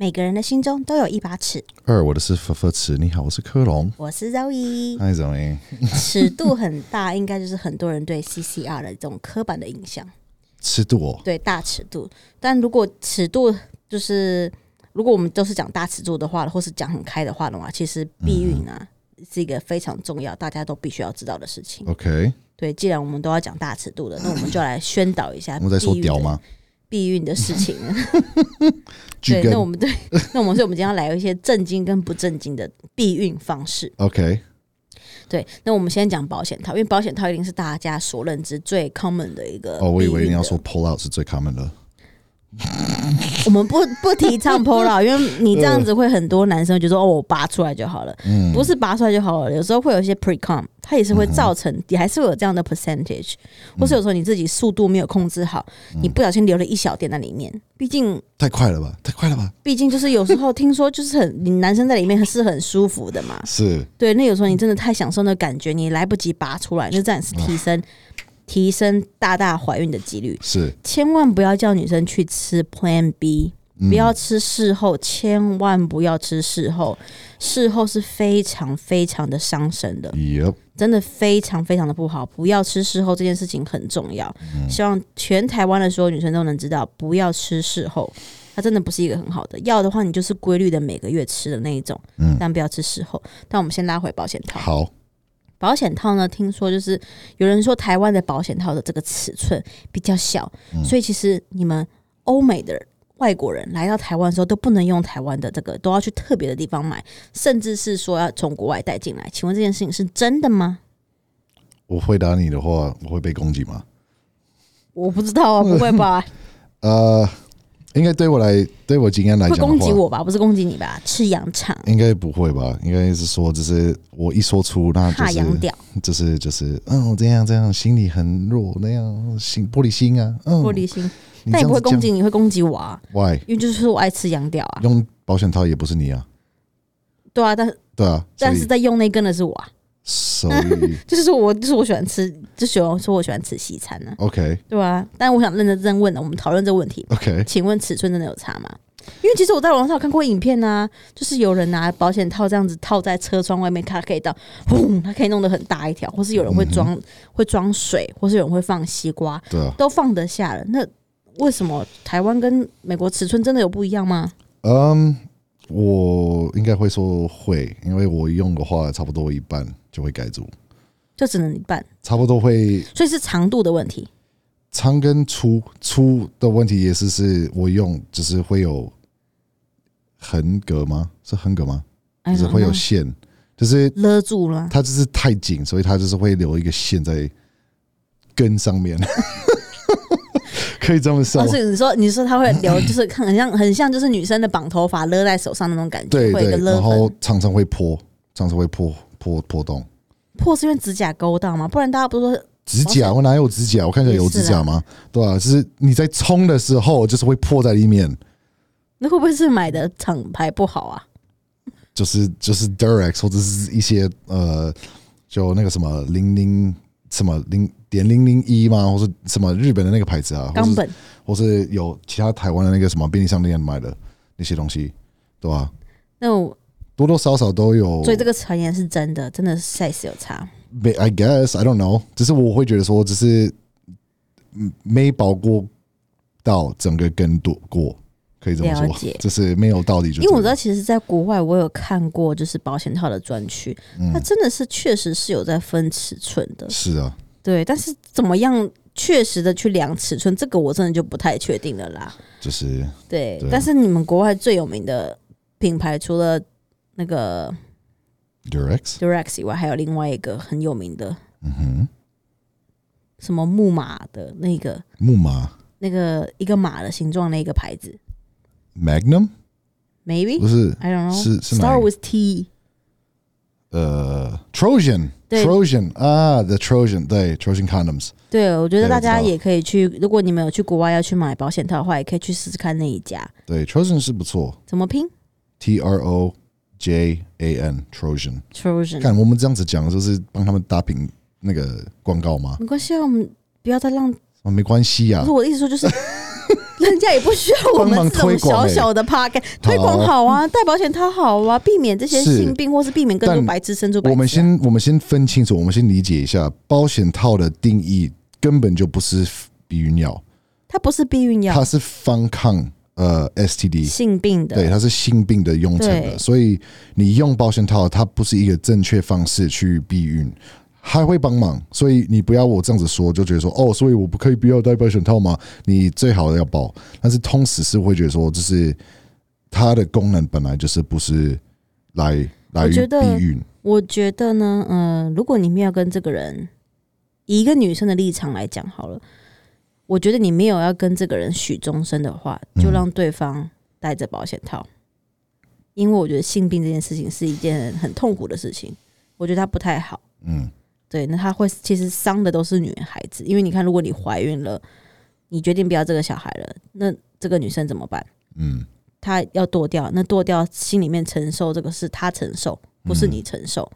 每个人的心中都有一把尺。二，我的是佛佛尺。你好，我是科隆。我是 Zoe。嗨，Zoe。尺度很大，应该就是很多人对 CCR 的这种刻板的印象。尺度哦，对，大尺度。但如果尺度就是，如果我们都是讲大尺度的话，或是讲很开的话的话，其实避孕啊是一个非常重要，大家都必须要知道的事情。OK。对，既然我们都要讲大尺度的，那我们就来宣导一下。我们在说屌吗？避孕的事情，对，那我们对，那我们所以我们今天要来一些正经跟不正经的避孕方式。OK，对，那我们先讲保险套，因为保险套一定是大家所认知最 common 的一个。哦，我以为你要说 pull out 是最 common 的。我们不不提倡 out，因为你这样子会很多男生就说哦，我拔出来就好了，嗯，不是拔出来就好了，有时候会有一些 pre com，它也是会造成，也还是会有这样的 percentage，或是有时候你自己速度没有控制好，你不小心留了一小点在里面，毕竟太快了吧，太快了吧，毕竟就是有时候听说就是很，你男生在里面是很舒服的嘛，是。对，那有时候你真的太享受那感觉，你来不及拔出来，那这样是提升。提升大大怀孕的几率。是，千万不要叫女生去吃 Plan B，不要吃事后，千万不要吃事后，事后是非常非常的伤身的，真的非常非常的不好，不要吃事后这件事情很重要。希望全台湾的所有女生都能知道，不要吃事后，它真的不是一个很好的。要的话，你就是规律的每个月吃的那一种，但不要吃事后。但我们先拉回保险套，好。保险套呢？听说就是有人说台湾的保险套的这个尺寸比较小，所以其实你们欧美的外国人来到台湾的时候都不能用台湾的这个，都要去特别的地方买，甚至是说要从国外带进来。请问这件事情是真的吗？我回答你的话，我会被攻击吗？我不知道啊，不会吧？呃。应该对我来，对我经验来讲，会攻击我吧？不是攻击你吧？吃羊肠？应该不会吧？应该是说，就是我一说出，那就是，就是就是，嗯，这样这样，心里很弱，那样心玻璃心啊，嗯，玻璃心。但也不会攻击你，会攻击我啊？Why？因为就是说我爱吃羊屌啊。用保险套也不是你啊？对啊，但是对啊，但是在用那根的是我啊。就是说我就是我喜欢吃，就喜欢说我喜欢吃西餐呢。OK，对啊，但我想认真真问的，我们讨论这个问题。OK，请问尺寸真的有差吗？因为其实我在网上看过影片啊，就是有人拿保险套这样子套在车窗外面，它可以到轰，它可以弄得很大一条，或是有人会装会装水，或是有人会放西瓜，对啊，都放得下了。那为什么台湾跟美国尺寸真的有不一样吗？嗯，我应该会说会，因为我用的话差不多一半就会盖住。就只能一半，差不多会，所以是长度的问题。长跟粗粗的问题也是，是我用只是会有横格吗？是横格吗？就是会有线，就是勒住了。它就是太紧，所以它就是会留一个线在根上面。可以这么说。是你说你说他会留，就是很像很像就是女生的绑头发勒在手上那种感觉。对对，然后常常会破，常常会破破破洞。破是因为指甲勾到吗？不然大家不是说指甲？我哪有指甲？我看一下有指甲吗？对啊，就是你在冲的时候，就是会破在里面。那会不会是买的厂牌不好啊？就是就是 Durex 或者是一些呃，就那个什么零零什么零点零零一吗？或是什么日本的那个牌子啊？冈本，或是有其他台湾的那个什么便利商店买的那些东西，对吧？那我。多多少少都有，所以这个传言是真的，真的是 size 有差。I guess I don't know，只是我会觉得说，只是没保过到整个根度过，可以这么说，就是没有道理。就因为我知道，其实，在国外我有看过，就是保险套的专区，它真的是确实是有在分尺寸的。是啊，对，但是怎么样确实的去量尺寸，这个我真的就不太确定了啦。就是对，但是你们国外最有名的品牌，除了那个 Durex Durex 以外，还有另外一个很有名的，嗯哼，什么木马的那个木马，那个一个马的形状那个牌子，Magnum，Maybe？不是，I don't know，是是 Star with T，呃，Trojan，Trojan 啊，The Trojan，对，Trojan condoms，对，我觉得大家也可以去，如果你们有去国外要去买保险套的话，也可以去试试看那一家，对，Trojan 是不错，怎么拼？T R O J A N Trojan Trojan，看我们这样子讲，就是帮他们打平那个广告吗？没关系啊，我们不要再让啊，没关系呀。不是我的意思说，就是 人家也不需要我们这种小小的 park 推广好啊，戴保险套好啊，避免这些性病或是避免更多白痴生出。我们先我们先分清楚，我们先理解一下保险套的定义，根本就不是避孕药，它不是避孕药，它是防抗。呃，STD 性病的，对，它是性病的用成的，所以你用保险套，它不是一个正确方式去避孕，还会帮忙，所以你不要我这样子说，就觉得说哦，所以我不可以不要戴保险套吗？你最好要保，但是通时是会觉得说，就是它的功能本来就是不是来来避孕。我觉得呢，嗯，如果你没有跟这个人以一个女生的立场来讲好了。我觉得你没有要跟这个人许终身的话，就让对方带着保险套，因为我觉得性病这件事情是一件很痛苦的事情，我觉得它不太好。嗯，对，那他会其实伤的都是女孩子，因为你看，如果你怀孕了，你决定不要这个小孩了，那这个女生怎么办？嗯，她要剁掉，那剁掉心里面承受这个是她承受，不是你承受。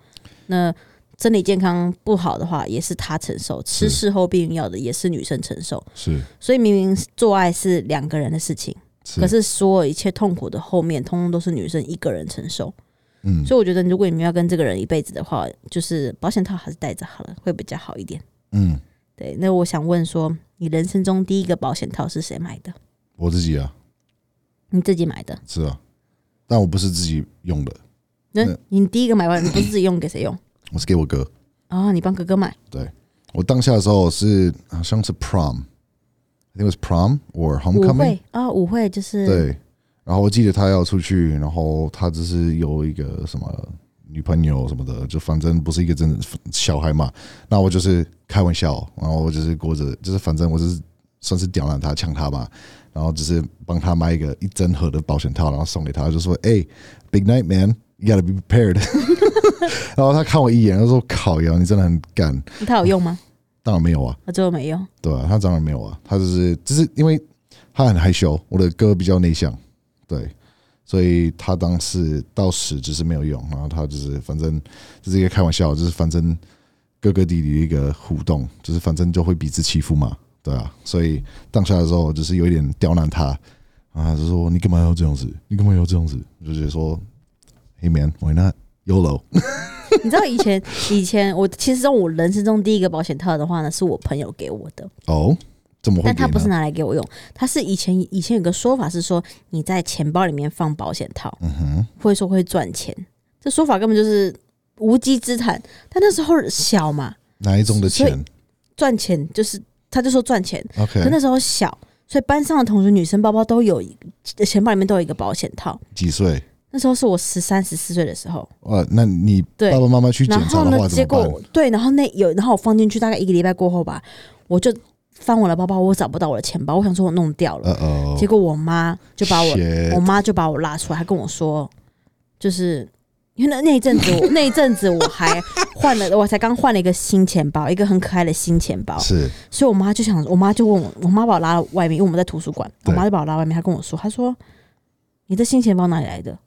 那身体健康不好的话，也是她承受；吃事后避孕药的，也是女生承受。是，所以明明做爱是两个人的事情，可是所有一切痛苦的后面，通通都是女生一个人承受。嗯，所以我觉得，如果你们要跟这个人一辈子的话，就是保险套还是带着好了，会比较好一点。嗯，对。那我想问说，你人生中第一个保险套是谁买的？我自己啊。你自己买的？是啊，但我不是自己用的。那你第一个买完，你不是自己用，给谁用？我是给我哥哦，你帮哥哥买。对我当下的时候是好像是 prom，I think was prom or homecoming 啊，舞会就是对。然后我记得他要出去，然后他只是有一个什么女朋友什么的，就反正不是一个真的小孩嘛。那我就是开玩笑，然后我就是过着，就是反正我是算是刁难他、呛他嘛。然后只是帮他买一个一整盒的保险套，然后送给他，就说：“哎，big night man，you gotta be prepared。”然后他看我一眼，他说：“烤窑，你真的很干。”他有用吗？当然没有啊。他最后没用。对啊，他当然没有啊。他就是，只是因为他很害羞，我的哥比较内向，对，所以他当时到死就是没有用。然后他就是，反正就是一个开玩笑，就是反正哥哥弟弟的一个互动，就是反正就会彼此欺负嘛，对啊。所以当下的时候，就是有一点刁难他啊，就说：“你干嘛要这样子？你干嘛要这样子？”就觉得说：“Hey man，why not？” Yolo，你知道以前以前我其实我人生中第一个保险套的话呢，是我朋友给我的哦，怎么？但他不是拿来给我用，他是以前以前有个说法是说你在钱包里面放保险套，嗯哼，会说会赚钱，这说法根本就是无稽之谈。但那时候小嘛，哪一种的钱赚钱就是他就说赚钱，OK，可那时候小，所以班上的同学女生包包都有钱包里面都有一个保险套，几岁？那时候是我十三十四岁的时候。呃，那你爸爸妈妈去检查的话结果对，然后那有，然后我放进去大概一个礼拜过后吧，我就翻我的包包，我找不到我的钱包，我想说我弄掉了。结果我妈就把我，我妈就把我拉出来，还跟我说，就是因为那那一阵子，那一阵子我还换了，我才刚换了一个新钱包，一个很可爱的新钱包。是，所以我妈就想，我妈就问我，我妈把我拉到外面，因为我们在图书馆，我妈就把我拉外面，她跟我说，她说你的新钱包哪里来的？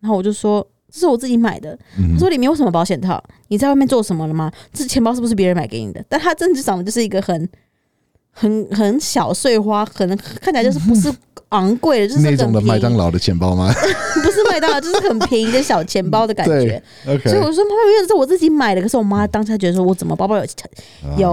然后我就说这是我自己买的。他说里面有什么保险套？你在外面做什么了吗？这钱包是不是别人买给你的？但他真的长得就是一个很、很、很小碎花，可能看起来就是不是。昂贵的，就是那种的麦当劳的钱包吗？不是麦当劳，就是很便宜的小钱包的感觉。OK，所以我说妈妈，因为是我自己买的，可是我妈当下觉得说，我怎么包包有有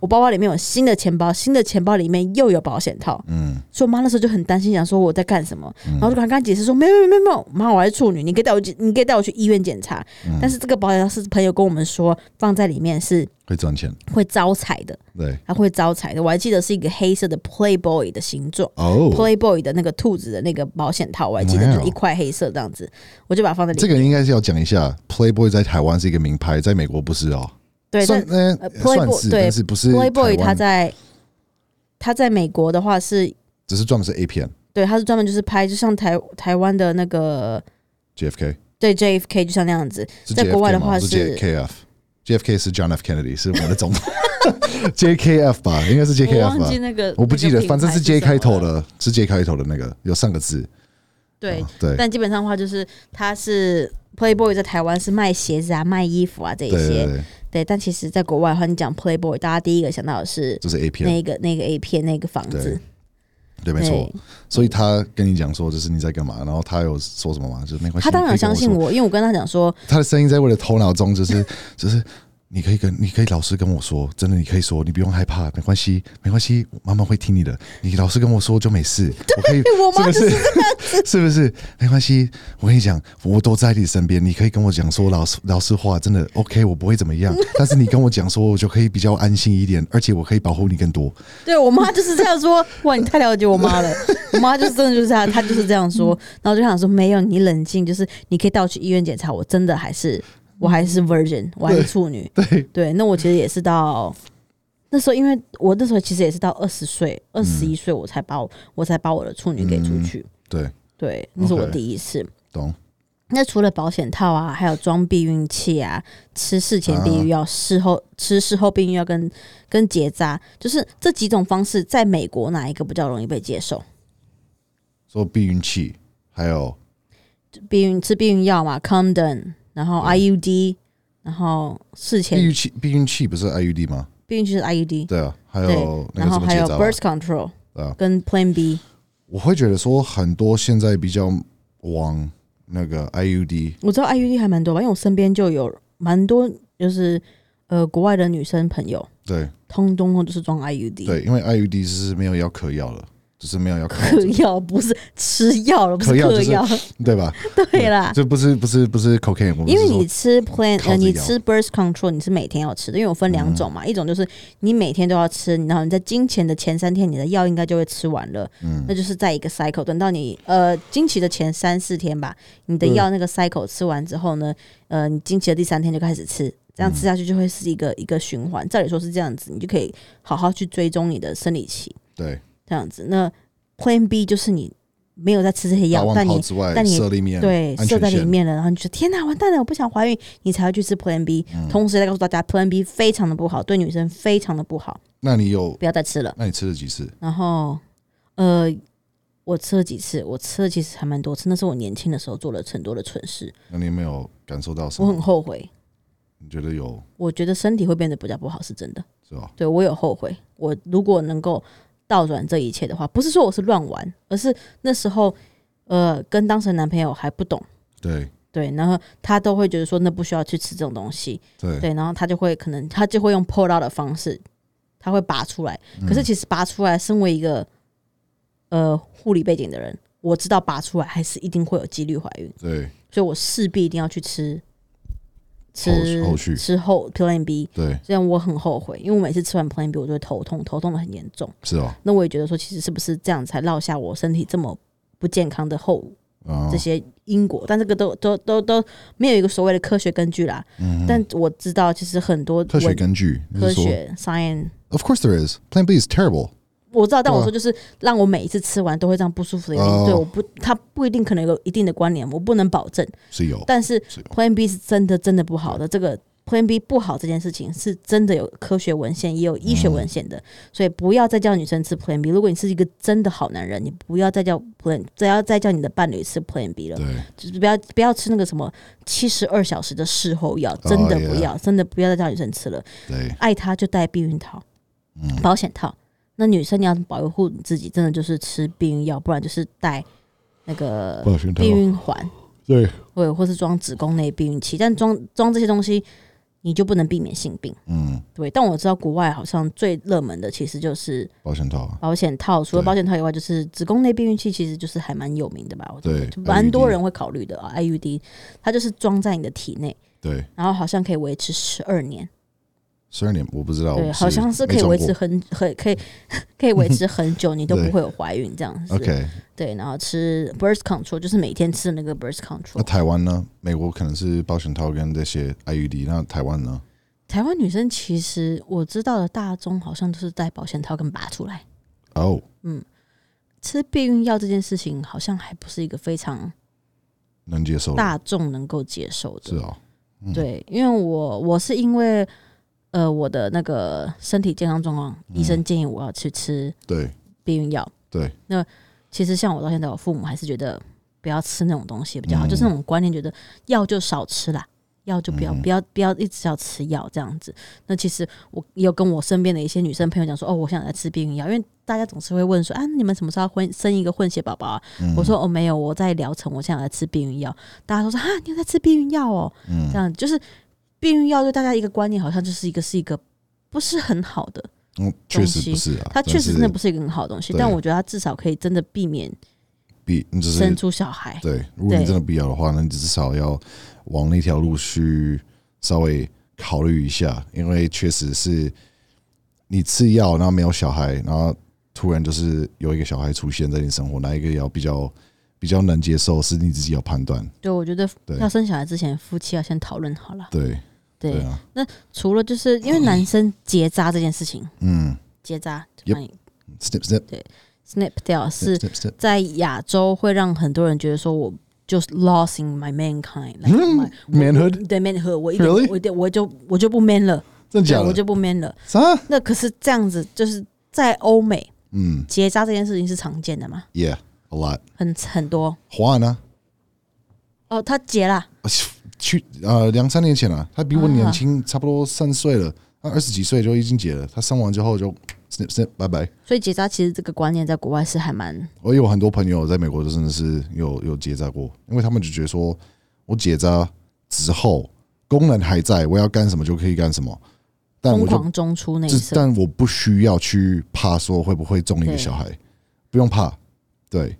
我包包里面有新的钱包，新的钱包里面又有保险套。嗯，所以我妈那时候就很担心，想说我在干什么。然后就跟她解释说，没有没有没有，妈，我还是处女，你可以带我去，你可以带我去医院检查。但是这个保险套是朋友跟我们说放在里面是。会赚钱，会招财的，对，它会招财的。我还记得是一个黑色的 Playboy 的形状，哦，Playboy 的那个兔子的那个保险套，我还记得就是一块黑色这样子，我就把它放在里面。这个应该是要讲一下，Playboy 在台湾是一个名牌，在美国不是哦。对，算呃，Playboy 对，是不是 Playboy？它在它在美国的话是，只是专门是 A 片，对，它是专门就是拍，就像台台湾的那个 JFK，对 JFK 就像那样子，在国外的话是 JKF，JFK 是 John F Kennedy，是我们的总统。JKF 吧，应该是 JKF 吧。那个我不记得，反正是 J 开头的，是 J 开头的那个，有三个字。对对，但基本上的话，就是它是 Playboy 在台湾是卖鞋子啊、卖衣服啊这一些。对，但其实在国外的话，你讲 Playboy，大家第一个想到的是就是 A 片，那个那个 A 片那个房子。对，没错。所以他跟你讲说，就是你在干嘛？然后他有说什么吗？就是没关系。他当然相信我，因为我跟他讲说，他的声音在我的头脑中，就是就是。你可以跟你可以老实跟我说，真的，你可以说，你不用害怕，没关系，没关系，妈妈会听你的。你老实跟我说就没事，我可以，是不是？是不是？没关系，我跟你讲，我都在你身边，你可以跟我讲说老实老实话，真的 OK，我不会怎么样。但是你跟我讲说，我就可以比较安心一点，而且我可以保护你更多。对我妈就是这样说，哇，你太了解我妈了。我妈就是真的就是这样，她就是这样说，然后就想说没有，你冷静，就是你可以带我去医院检查，我真的还是。我还是 virgin，我还是处女。对对，那我其实也是到那时候，因为我那时候其实也是到二十岁、二十一岁，我才把我我才把我的处女给出去。对对，那是我第一次。懂。那除了保险套啊，还有装避孕器啊，吃事前避孕药，事后吃事后避孕药跟跟结扎，就是这几种方式，在美国哪一个比较容易被接受？做避孕器，还有避孕吃避孕药嘛，condom。然后 IUD，然后事前避孕器，避孕器不是 IUD 吗？避孕器是 IUD，对啊，还有然后还有 birth control 啊，跟 Plan B。我会觉得说很多现在比较往那个 IUD，我知道 IUD 还蛮多吧，因为我身边就有蛮多就是呃国外的女生朋友，对，通通都是装 IUD，对，因为 IUD 是没有要嗑药了。只是没有要嗑药，不是吃药了，不是嗑药，对吧？对啦，这不是不是不是 cocaine，因为你吃 plan，呃，你吃 birth control，你是每天要吃的，因为我分两种嘛，一种就是你每天都要吃，然后你在经前的前三天，你的药应该就会吃完了，嗯，那就是在一个 cycle，等到你呃经期的前三四天吧，你的药那个 cycle 吃完之后呢，呃，你经期的第三天就开始吃，这样吃下去就会是一个一个循环。照理说是这样子，你就可以好好去追踪你的生理期，对。这样子，那 Plan B 就是你没有在吃这些药，但你但你对射在里面了，然后你说天哪，完蛋了，我不想怀孕，你才会去吃 Plan B。同时再告诉大家，Plan B 非常的不好，对女生非常的不好。那你有不要再吃了？那你吃了几次？然后呃，我吃了几次？我吃了其实还蛮多次。那是我年轻的时候做了很多的蠢事。那你有没有感受到什么？我很后悔。你觉得有？我觉得身体会变得比较不好，是真的。是吧？对我有后悔。我如果能够。倒转这一切的话，不是说我是乱玩，而是那时候，呃，跟当时的男朋友还不懂，对。对，然后他都会觉得说那不需要去吃这种东西，对。对，然后他就会可能他就会用 pull out 的方式，他会拔出来，可是其实拔出来，身为一个呃护理背景的人，我知道拔出来还是一定会有几率怀孕，对，所以我势必一定要去吃。吃后续吃后 Plan B，对，这样我很后悔，因为我每次吃完 Plan B，我就会头痛，头痛的很严重。是哦，那我也觉得说，其实是不是这样才落下我身体这么不健康的后这些因果？但这个都都都都没有一个所谓的科学根据啦。嗯，但我知道，其实很多科学根据，科学 science，of course there is Plan B is terrible。我知道，但我说就是让我每一次吃完都会这样不舒服的原因，对，我不，它不一定可能有一定的关联，我不能保证。是有，但是 Plan B 是真的真的不好的。这个 Plan B 不好这件事情是真的有科学文献也有医学文献的，所以不要再叫女生吃 Plan B。如果你是一个真的好男人，你不要再叫 Plan，不要再叫你的伴侣吃 Plan B 了，对，就是不要不要吃那个什么七十二小时的事后药，真的不要，真的不要再叫女生吃了。对，爱她就带避孕套，保险套。那女生你要保护你自己，真的就是吃避孕药，不然就是带那个避孕环，对，或或是装子宫内避孕器。但装装这些东西，你就不能避免性病。嗯，对。但我知道国外好像最热门的其实就是保险套。保险套除了保险套以外，就是子宫内避孕器，其实就是还蛮有名的吧？我对，蛮多人会考虑的啊。IUD 它就是装在你的体内，对，然后好像可以维持十二年。十二年我不知道，对，好像是可以维持很很可以 可以维持很久，你都不会有怀孕这样子。OK，对，然后吃 birth control 就是每天吃那个 birth control。那台湾呢？美国可能是保险套跟这些 IUD，那台湾呢？台湾女生其实我知道的大宗好像都是带保险套跟拔出来。哦，嗯，吃避孕药这件事情好像还不是一个非常能接受、大众能够接受的。是哦，对，因为我我是因为。呃，我的那个身体健康状况，医生建议我要去吃对避孕药。对，那其实像我到现在，我父母还是觉得不要吃那种东西比较好，就是那种观念，觉得药就少吃啦。药就不要，不要，不要一直要吃药这样子。那其实我有跟我身边的一些女生朋友讲说，哦，我想来吃避孕药，因为大家总是会问说，啊，你们什么时候混生一个混血宝宝啊？我说，哦，没有，我在疗程，我现在来吃避孕药。大家都说，啊，你在吃避孕药哦？这样就是避孕药对大家一个观念，好像就是一个是一个不是很好的，嗯，确实不是啊，它确实真的不是一个很好的东西。但我觉得它至少可以真的避免避，生出小孩。对，如果你真的必要的话，那你至少要。往那条路去稍微考虑一下，因为确实是你吃药，然后没有小孩，然后突然就是有一个小孩出现在你生活，哪一个要比较比较能接受，是你自己要判断。对，我觉得要生小孩之前，夫妻要先讨论好了。对对啊。那除了就是因为男生结扎这件事情，嗯，结扎，snip snip，对，snip 掉是在亚洲会让很多人觉得说我。就是 lost in my mankind，like my manhood，对 manhood，我一点我一点我就我就不 man 了，真假？我就不 man 了。啥？那可是这样子，就是在欧美，嗯，结扎这件事情是常见的吗？Yeah，a lot，很很多。华呢？哦，他结了，去呃两三年前了，他比我年轻差不多三岁了，他二十几岁就已经结了，他生完之后就。拜拜。所以结扎其实这个观念在国外是还蛮……我有很多朋友在美国，真的是有有结扎过，因为他们就觉得说，我结扎之后功能还在，我要干什么就可以干什么。但疯狂中出那次，但我不需要去怕说会不会中一个小孩，不用怕。对，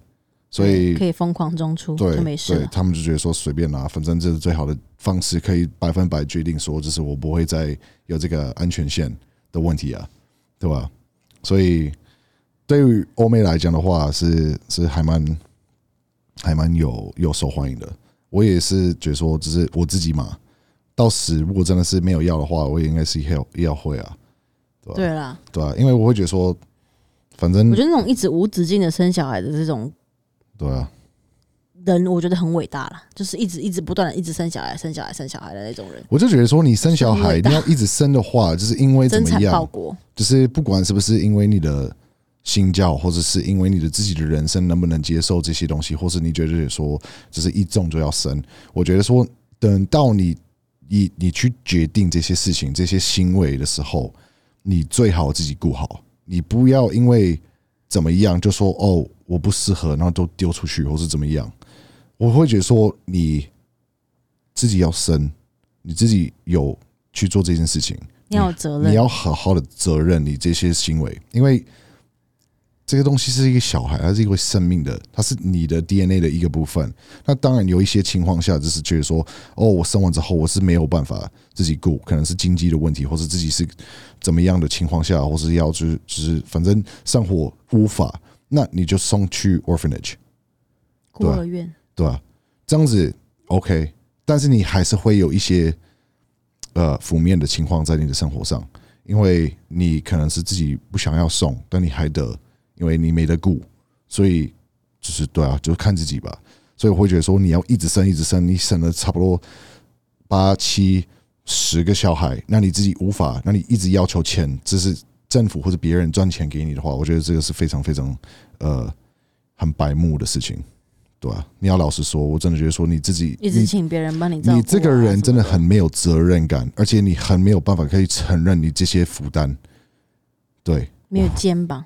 所以可以疯狂中出，对，没事。对他们就觉得说随便拿，反正这是最好的方式，可以百分百决定说，就是我不会再有这个安全线的问题啊，对吧？所以，对于欧美来讲的话，是是还蛮还蛮有有受欢迎的。我也是觉得说，只是我自己嘛。到时如果真的是没有要的话，我也应该是要要会啊，对吧？对啦，对啊，因为我会觉得说，反正我觉得那种一直无止境的生小孩的这种，对啊。人我觉得很伟大了，就是一直一直不断的一直生小孩、生小孩、生小孩的那种人。我就觉得说，你生小孩你要一直生的话，就是因为怎么样？就是不管是不是因为你的心教，或者是因为你的自己的人生能不能接受这些东西，或是你觉得说就是一中就要生？我觉得说，等到你你你去决定这些事情、这些行为的时候，你最好自己顾好，你不要因为怎么样就说哦我不适合，然后都丢出去，或是怎么样。我会觉得说，你自己要生，你自己有去做这件事情，你要责任，你要好好的责任你这些行为，因为这个东西是一个小孩，它是一个生命的，它是你的 DNA 的一个部分。那当然有一些情况下，就是觉得说，哦，我生完之后我是没有办法自己顾，可能是经济的问题，或是自己是怎么样的情况下，或是要就是就是反正生活无法，那你就送去 orphanage 孤儿院。对吧？这样子 OK，但是你还是会有一些呃负面的情况在你的生活上，因为你可能是自己不想要送，但你还得，因为你没得顾，所以就是对啊，就是看自己吧。所以我会觉得说，你要一直生，一直生，你生了差不多八七十个小孩，那你自己无法，那你一直要求钱，这是政府或者别人赚钱给你的话，我觉得这个是非常非常呃很白目的事情。对吧？你要老实说，我真的觉得说你自己一直请别人帮你，你这个人真的很没有责任感，而且你很没有办法可以承认你这些负担。对，没有肩膀。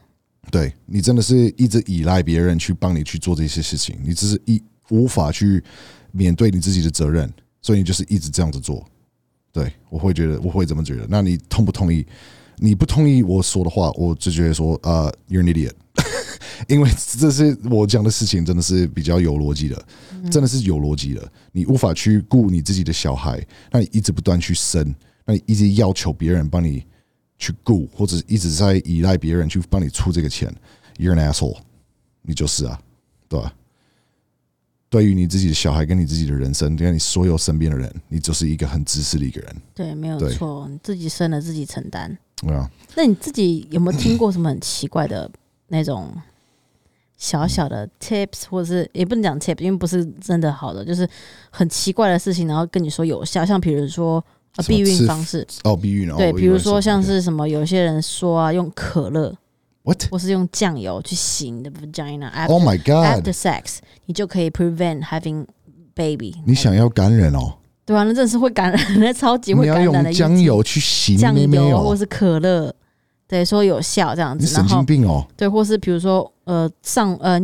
对你真的是一直依赖别人去帮你去做这些事情，你只是一无法去面对你自己的责任，所以你就是一直这样子做。对我会觉得，我会这么觉得。那你同不同意？你不同意我说的话，我就觉得说，呃，you're an idiot。因为这是我讲的事情，真的是比较有逻辑的，真的是有逻辑的。你无法去顾你自己的小孩，那你一直不断去生，那你一直要求别人帮你去雇，或者一直在依赖别人去帮你出这个钱，you're an asshole，你就是啊，对吧？对于你自己的小孩跟你自己的人生，跟你所有身边的人，你就是一个很自私的一个人。对，没有错，你自己生了自己承担。对啊。那你自己有没有听过什么很奇怪的那种？小小的 tips，或者是也不能讲 tips，因为不是真的好的，就是很奇怪的事情，然后跟你说有效，像比如说避孕方式哦，避孕哦对，比如说像是什么，有些人说啊，用可乐，what，或是用酱油去洗你的 vagina，oh my god，after sex，你就可以 prevent having baby。你想要感染哦？对啊，那真的是会感染，那超级会感染的。酱油去洗酱油，或是可乐，对，说有效这样子。神经病哦！对，或是比如说，呃，上呃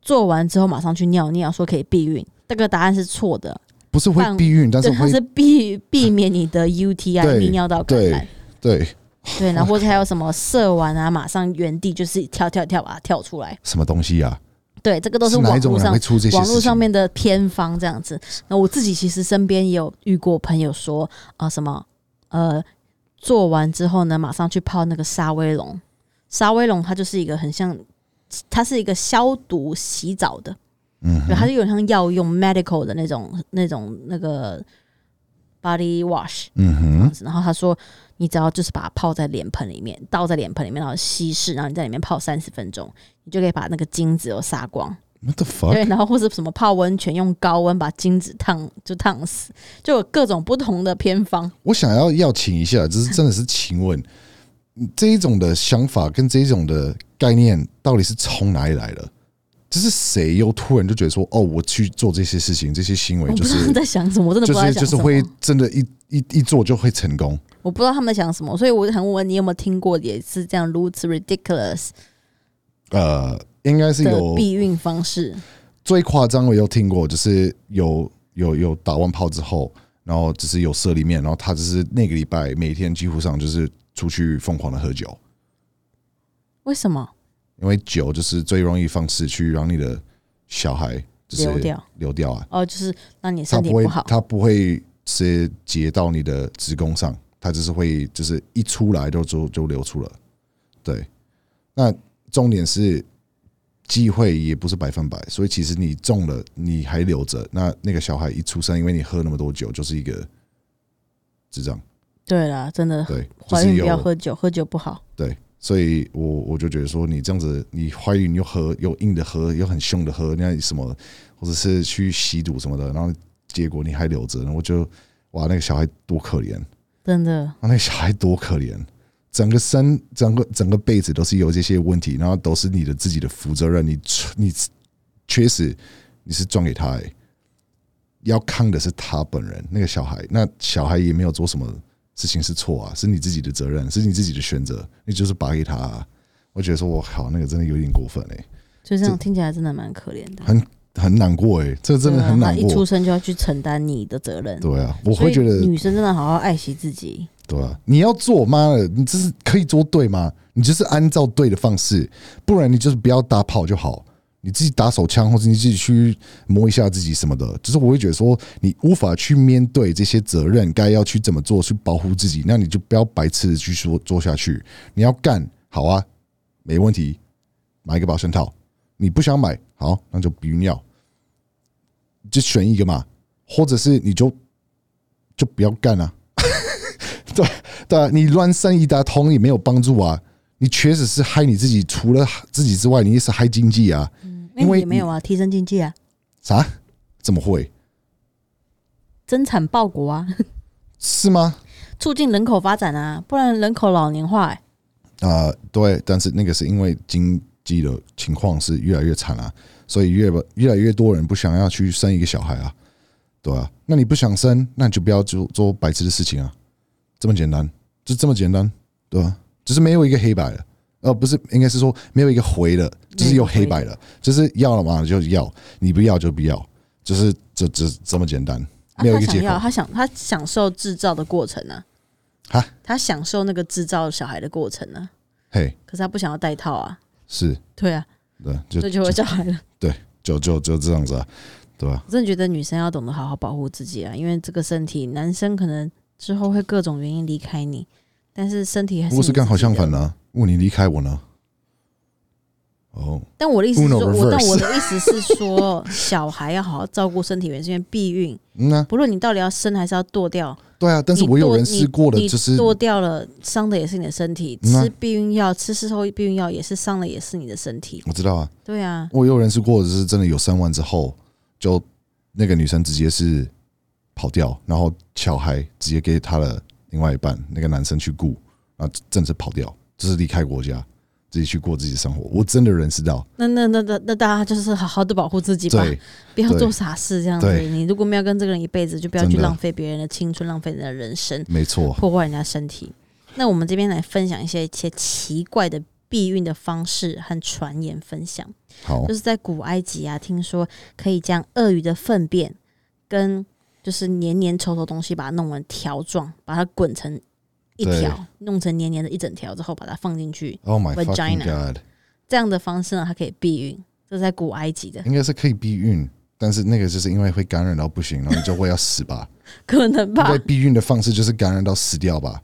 做完之后马上去尿尿，说可以避孕，这个答案是错的。不是会避孕，但是它是避避免你的 UTI 泌尿道感染。对对，然后或者还有什么射完啊，马上原地就是跳跳跳把它跳出来。什么东西啊？对，这个都是网络上网络上面的偏方这样子。那我自己其实身边也有遇过朋友说啊，什么呃，做完之后呢，马上去泡那个沙威龙。沙威龙它就是一个很像，它是一个消毒洗澡的，嗯，对，它是有点像药用 medical 的那种那种那个 body wash，嗯哼。然后他说。你只要就是把它泡在脸盆里面，倒在脸盆里面，然后稀释，然后你在里面泡三十分钟，你就可以把那个精子都杀光。对，然后或者什么泡温泉，用高温把精子烫就烫死，就有各种不同的偏方。我想要要请一下，就是真的是请问这一种的想法跟这一种的概念到底是从哪里来的？就是谁又突然就觉得说，哦，我去做这些事情，这些行为就是在想什么？我真的就是就是会真的，一一一做就会成功。我不知道他们在想什么，所以我很问你有没有听过也是这样如此 ridiculous？呃，应该是有避孕方式最夸张，我有听过，就是有有有打完炮之后，然后就是有射里面，然后他就是那个礼拜每天几乎上就是出去疯狂的喝酒。为什么？因为酒就是最容易方式去让你的小孩流掉流掉啊！哦，就是让你身体不好，它不会直接结到你的子宫上。它就是会，就是一出来就就就流出了，对。那重点是机会也不是百分百，所以其实你中了，你还留着，那那个小孩一出生，因为你喝那么多酒，就是一个智障。对啦，真的，对，怀孕不要喝酒，喝酒不好。对，所以我我就觉得说，你这样子，你怀孕又喝又硬的喝，又很凶的喝，那什么，或者是去吸毒什么的，然后结果你还留着，我就哇，那个小孩多可怜。真的，那小孩多可怜，整个身整个整个辈子都是有这些问题，然后都是你的自己的负责任。你你确实你是撞给他，要看的是他本人。那个小孩，那小孩也没有做什么事情是错啊，是你自己的责任，是你自己的选择，你就是拔给他。我觉得说，我靠，那个真的有点过分哎，就这样听起来真的蛮可怜的。很。很难过哎，这真的很难过。一出生就要去承担你的责任。对啊，我会觉得女生真的好好爱惜自己。对啊，你要做妈的，你这是可以做对吗？你就是按照对的方式，不然你就是不要打炮就好。你自己打手枪，或者你自己去摸一下自己什么的。就是我会觉得说，你无法去面对这些责任，该要去怎么做去保护自己，那你就不要白痴的去说做下去。你要干好啊，没问题，买一个保险套。你不想买，好，那就避孕药。就选一个嘛，或者是你就就不要干啊！对对，你乱生一大通也没有帮助啊！你确实是害你自己，除了自己之外，你也是害经济啊！嗯，因为也没有啊，提升经济啊？啥？怎么会？增产报国啊？是吗？促进人口发展啊！不然人口老年化。啊，对，但是那个是因为经济的情况是越来越惨啊。所以越越来越多人不想要去生一个小孩啊，对啊？那你不想生，那你就不要做做白痴的事情啊，这么简单，就这么简单，对吧？只是没有一个黑白的，呃，不是，应该是说没有一个回的，就是又黑白的，就是要了嘛就要，你不要就不要，就是这这这么简单，没有一个结果。他想他享受制造的过程呢，哈，他享受那个制造小孩的过程呢，嘿，可是他不想要戴套啊，是，对啊。对，就就会小孩了。对，就就就这样子啊，对吧？我真的觉得女生要懂得好好保护自己啊，因为这个身体，男生可能之后会各种原因离开你，但是身体还是。我是刚好相反呢，问你离开我呢？哦，但我的意思是说，我但我的意思是说，小孩要好好照顾身体，原因避孕。嗯啊，不论你到底要生还是要剁掉。对啊，但是我有人试过了，就是剁掉了，伤的也是你的身体。吃避孕药，吃事后避孕药也是伤的，也是你的身体。我知道啊，对啊，我有人试过，就是真的有生完之后，就那个女生直接是跑掉，然后小孩直接给他的另外一半那个男生去顾，啊，正式跑掉，就是离开国家，自己去过自己的生活。我真的认识到，那那那那那大家就是好好的保护自己吧，不要做傻事这样子。你如果没有跟这个人一辈子，就不要去浪费别人的青春，浪费人的人生，没错，破坏人家身体。那我们这边来分享一些一些奇怪的避孕的方式和传言分享。好，就是在古埃及啊，听说可以将鳄鱼的粪便跟就是黏黏稠稠东西，把它弄成条状，把它滚成。一条弄成黏黏的一整条之后，把它放进去。Oh my god！这样的方式呢，它可以避孕。这是在古埃及的，应该是可以避孕，但是那个就是因为会感染到不行，然后你就会要死吧？可能吧。避孕的方式就是感染到死掉吧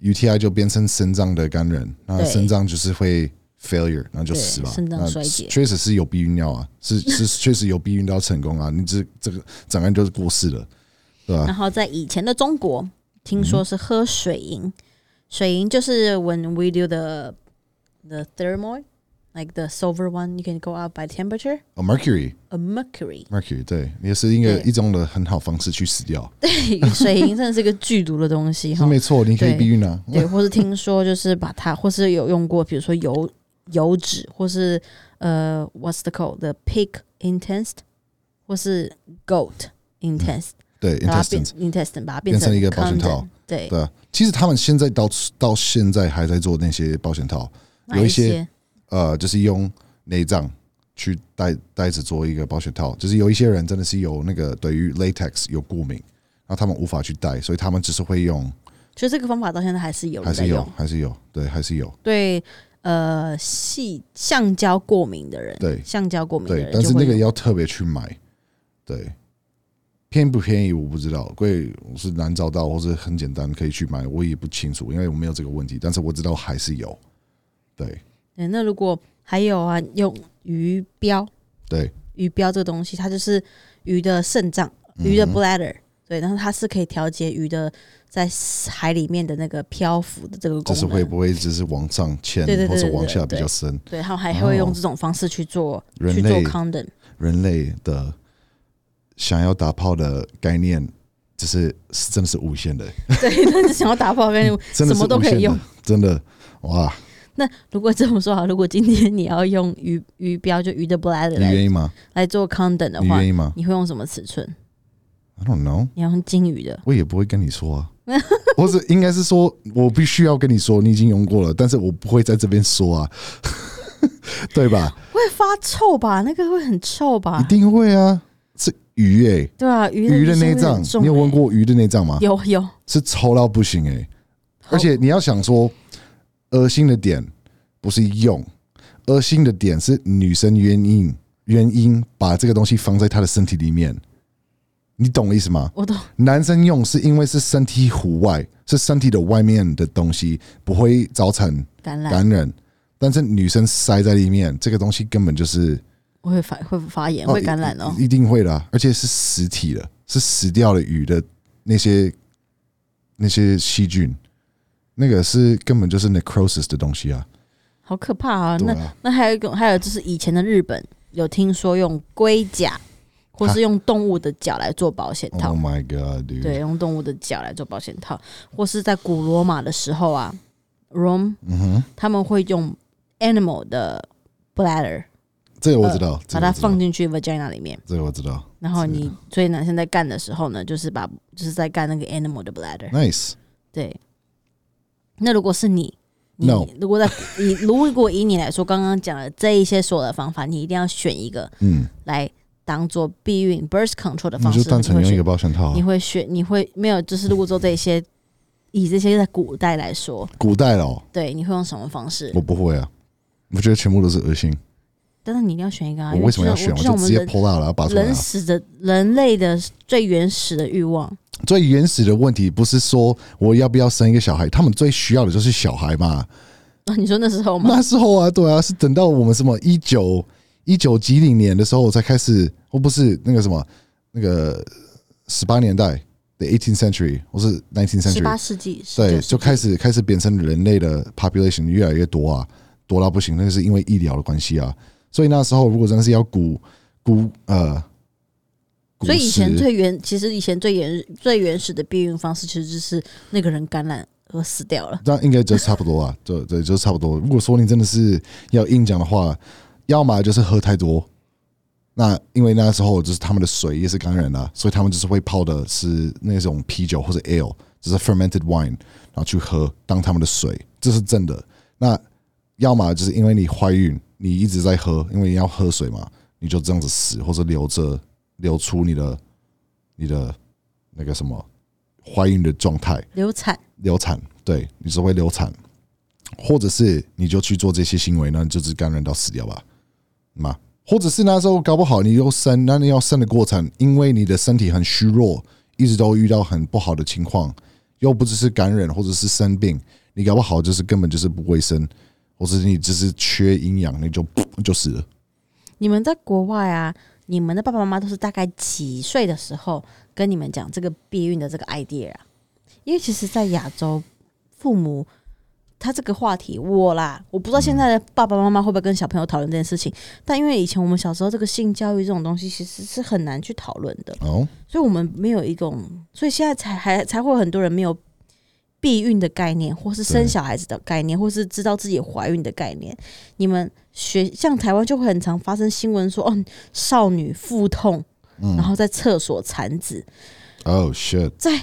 ？UTI 就变成肾脏的感染，那肾脏就是会 failure，然后就死吧。肾脏衰竭。确实是有避孕药啊，是 是确实有避孕到成功啊，你这这个整个人就是过世了，对吧？然后在以前的中国。听说是喝水银，水银就是 when we do the the thermal like the silver one you can go up by temperature a mercury a mercury mercury 对，也是一个一种的很好方式去死掉。对，水银真的是个剧毒的东西哈，没错，你可以避孕啊。对，或是听说就是把它，或是有用过，比如说油油脂，或是呃，what's the called the pig intestine，或是 goat intestine。对，intestine，intestine 把它变成一个保险套。对对，其实他们现在到到现在还在做那些保险套，有一些呃，就是用内脏去带袋子做一个保险套。就是有一些人真的是有那个对于 latex 有过敏，然后他们无法去戴，所以他们只是会用。所以这个方法到现在还是有，还是有，还是有，对，还是有。对，呃，细橡胶过敏的人，对，橡胶过敏的人，但是那个要特别去买，对。便不便宜我不知道，贵是难找到，或者很简单可以去买，我也不清楚，因为我没有这个问题。但是我知道还是有，对。对，那如果还有啊，用鱼标，对，鱼标这个东西，它就是鱼的肾脏，鱼的 bladder，对，然后它是可以调节鱼的在海里面的那个漂浮的这个功能。就是会不会只是往上潜，或者往下比较深？对，然后还会用这种方式去做去做 condom，人类的。想要打炮的概念，就是是真的是无限的。对，但是想要打炮概念，什么都可以用，真的哇！那如果这么说啊，如果今天你要用鱼鱼标，就鱼的 bladder，你愿意吗？来做 condom 的话，你愿意吗？你会用什么尺寸？I don't know。你要用金鱼的，我也不会跟你说啊。或者应该是说，我必须要跟你说，你已经用过了，但是我不会在这边说啊，对吧？会发臭吧？那个会很臭吧？一定会啊。鱼诶，对啊，鱼鱼的内脏，你有闻过鱼的内脏吗？有有，是臭到不行诶。而且你要想说，恶心的点不是用，恶心的点是女生原因原因把这个东西放在她的身体里面，你懂我意思吗？我懂。男生用是因为是身体户外，是身体的外面的东西不会造成感染，感染，但是女生塞在里面，这个东西根本就是。会发会发炎会感染哦，一定会的，而且是死体的，是死掉的鱼的那些那些细菌，那个是根本就是 necrosis 的东西啊，好可怕啊！那那还有一个，还有就是以前的日本有听说用龟甲或是用动物的脚来做保险套，Oh my god！对，用动物的脚来做保险套，或是在古罗马的时候啊，Rome，嗯哼，他们会用 animal 的 bladder。这个我知道，把它放进去 vagina 里面。这个我知道。然后你，所以男生在干的时候呢，就是把，就是在干那个 animal 的 bladder。Nice。对。那如果是你，你如果在以如果以你来说，刚刚讲的这一些所有的方法，你一定要选一个，嗯，来当做避孕 birth control 的方式。你就单纯用一个保险套。你会选？你会没有？就是如果做这些，以这些在古代来说，古代哦，对，你会用什么方式？我不会啊，我觉得全部都是恶心。但是你一定要选一个啊！我为什么要选？我就直接泼到了，把人死的人类的最原始的欲望。最原始的问题不是说我要不要生一个小孩，他们最需要的就是小孩嘛？啊，你说那时候吗？那时候啊，对啊，是等到我们什么一九一九几零年的时候才开始，我不是那个什么那个十八年代的 eighteenth century，或是 nineteenth century，十八世纪对，就开始开始变成人类的 population 越来越多啊，多到不行，那是因为医疗的关系啊。所以那时候，如果真的是要估估呃，所以以前最原其实以前最原最原始的避孕方式，其实就是那个人感染而死掉了。这样应该就差不多啊，对对，就差不多。如果说你真的是要硬讲的话，要么就是喝太多。那因为那时候就是他们的水也是感染了，所以他们就是会泡的是那种啤酒或者 ale，就是 fermented wine，然后去喝当他们的水，这是真的。那要么就是因为你怀孕，你一直在喝，因为你要喝水嘛，你就这样子死，或者流着流出你的你的那个什么怀孕的状态，流产，流产，对，你是会流产，或者是你就去做这些行为呢，就是感染到死掉吧，嘛。或者是那时候搞不好你又生，那你要生的过程，因为你的身体很虚弱，一直都遇到很不好的情况，又不只是感染或者是生病，你搞不好就是根本就是不卫生，或是你只是缺营养，你就 就死了。你们在国外啊，你们的爸爸妈妈都是大概几岁的时候跟你们讲这个避孕的这个 idea 啊？因为其实，在亚洲，父母。他这个话题，我啦，我不知道现在的爸爸妈妈会不会跟小朋友讨论这件事情。但因为以前我们小时候，这个性教育这种东西其实是很难去讨论的，哦，所以我们没有一种，所以现在才还才会很多人没有避孕的概念，或是生小孩子的概念，或是知道自己怀孕的概念。你们学像台湾就会很常发生新闻说，哦，少女腹痛，然后在厕所产子。Oh shit！在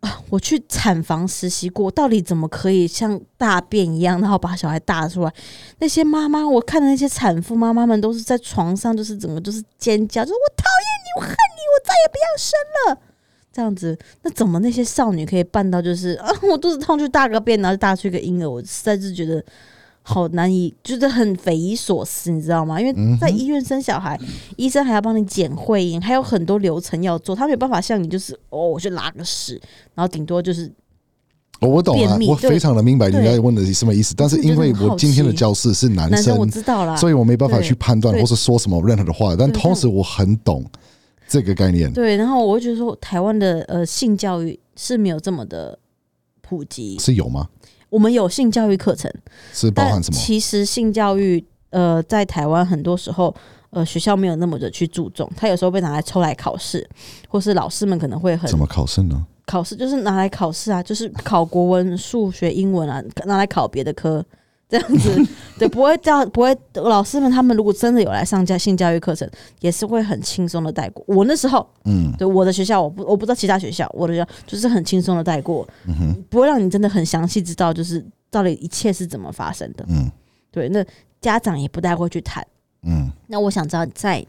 啊我去产房实习过，到底怎么可以像大便一样，然后把小孩大出来？那些妈妈，我看的那些产妇妈妈们，都是在床上，就是整个就是尖叫，说我讨厌你，我恨你，我再也不要生了。这样子，那怎么那些少女可以办到？就是啊，我肚子痛就大个便，然后大出一个婴儿，我实在是觉得。好难以，就是很匪夷所思，你知道吗？因为在医院生小孩，医生还要帮你剪会阴，还有很多流程要做，他没有办法像你，就是哦，我去拉个屎，然后顶多就是哦，我懂了，我非常的明白你在问的是什么意思。但是因为我今天的教室是男生，我知道了，所以我没办法去判断或是说什么任何的话。但同时我很懂这个概念。对，然后我会觉得说，台湾的呃性教育是没有这么的普及，是有吗？我们有性教育课程，是包含什么？其实性教育，呃，在台湾很多时候，呃，学校没有那么的去注重，他有时候被拿来抽来考试，或是老师们可能会很怎么考试呢？考试就是拿来考试啊，就是考国文、数学、英文啊，拿来考别的科。这样子，对，不会教，不会老师们他们如果真的有来上教性教育课程，也是会很轻松的带过。我那时候，嗯，对，我的学校，我不我不知道其他学校，我的学校就是很轻松的带过，嗯，不会让你真的很详细知道，就是到底一切是怎么发生的，嗯，对，那家长也不带过去谈，嗯，那我想知道，在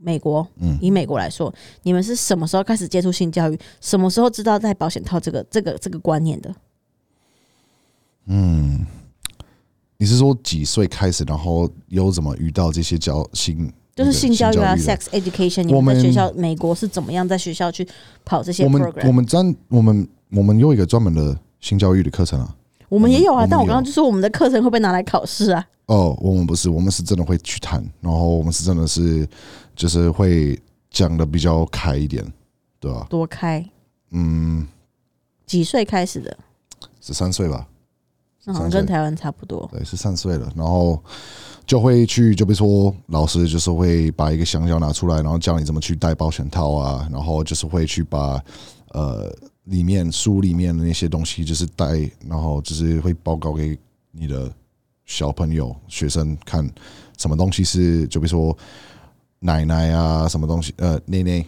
美国，嗯，以美国来说，你们是什么时候开始接触性教育？什么时候知道戴保险套这个这个这个观念的？嗯。你是说几岁开始，然后有怎么遇到这些教性，就是性教育啊，sex education？你们学校美国是怎么样在学校去跑这些？我们我们专我们我们有一个专门的性教育的课程啊，我们也有啊。但我刚刚就说我们的课程会被拿来考试啊。哦，我们不是，我们是真的会去谈，然后我们是真的是就是会讲的比较开一点，对吧？多开？嗯，几岁开始的？十三岁吧。好像跟台湾差不多，对，是三岁了，然后就会去，就比如说老师就是会把一个香蕉拿出来，然后教你怎么去戴保险套啊，然后就是会去把呃里面书里面的那些东西就是带，然后就是会报告给你的小朋友学生看，什么东西是就比如说奶奶啊，什么东西呃，奶奶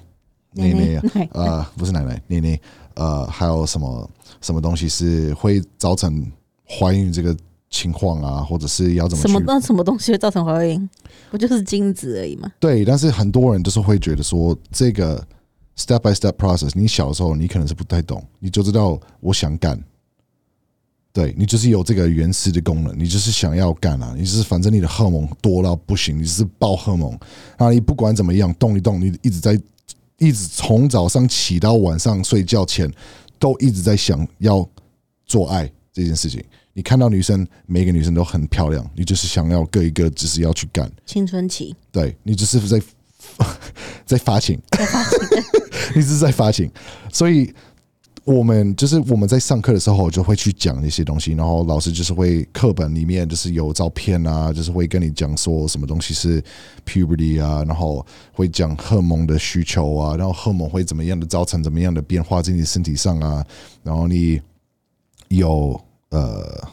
奶奶啊，不是奶奶奶奶呃，还有什么什么东西是会造成。怀孕这个情况啊，或者是要怎么什么那什么东西会造成怀孕？不就是精子而已吗？对，但是很多人就是会觉得说，这个 step by step process，你小时候你可能是不太懂，你就知道我想干，对你就是有这个原始的功能，你就是想要干啊，你就是反正你的荷尔蒙多到不行，你是爆荷尔蒙，那你不管怎么样动一动，你一直在一直从早上起到晚上睡觉前，都一直在想要做爱这件事情。你看到女生，每个女生都很漂亮，你就是想要各一个，只是要去干青春期。对你只是在在发情，你只是在发情。所以，我们就是我们在上课的时候就会去讲那些东西，然后老师就是会课本里面就是有照片啊，就是会跟你讲说什么东西是 puberty 啊，然后会讲荷尔蒙的需求啊，然后荷尔蒙会怎么样的造成怎么样的变化在你身体上啊，然后你。有呃，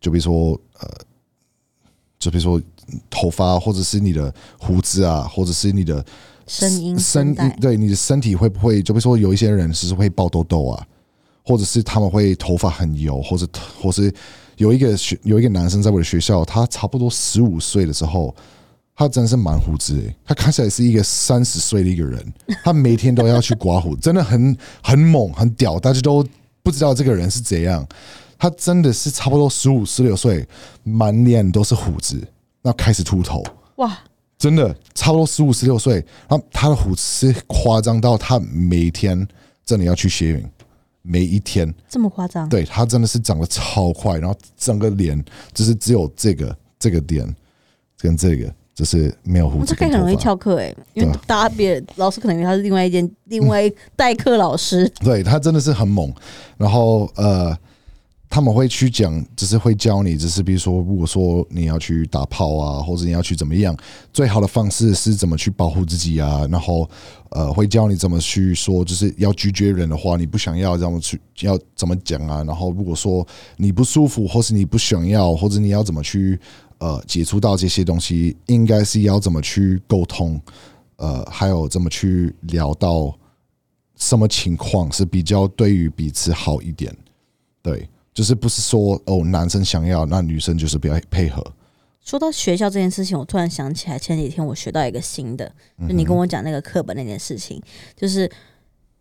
就比如说呃，就比如说头发，或者是你的胡子啊，或者是你的声音、声音，对你的身体会不会？就比如说有一些人是会爆痘痘啊，或者是他们会头发很油，或者或是有一个学有一个男生在我的学校，他差不多十五岁的时候。他真的是满胡子诶，他看起来是一个三十岁的一个人，他每天都要去刮胡，真的很很猛很屌，大家都不知道这个人是怎样。他真的是差不多十五十六岁，满脸都是胡子，那开始秃头，哇，真的差不多十五十六岁，然后他的胡子是夸张到他每天真的要去学影，每一天这么夸张？对他真的是长得超快，然后整个脸就是只有这个这个点跟这个。就是没有胡子，这可以很容易翘课哎，因为大家别老师可能以为他是另外一间另外代课老师。对他真的是很猛，然后呃，他们会去讲，只是会教你，只是比如说，如果说你要去打炮啊，或者你要去怎么样，最好的方式是怎么去保护自己啊，然后呃，会教你怎么去说，就是要拒绝人的话，你不想要这么去要怎么讲啊，然后如果说你不舒服，或是你不想要，或者你要怎么去。呃，接触到这些东西，应该是要怎么去沟通？呃，还有怎么去聊到什么情况是比较对于彼此好一点？对，就是不是说哦，男生想要，那女生就是比较配合。说到学校这件事情，我突然想起来，前几天我学到一个新的，就你跟我讲那个课本那件事情，就是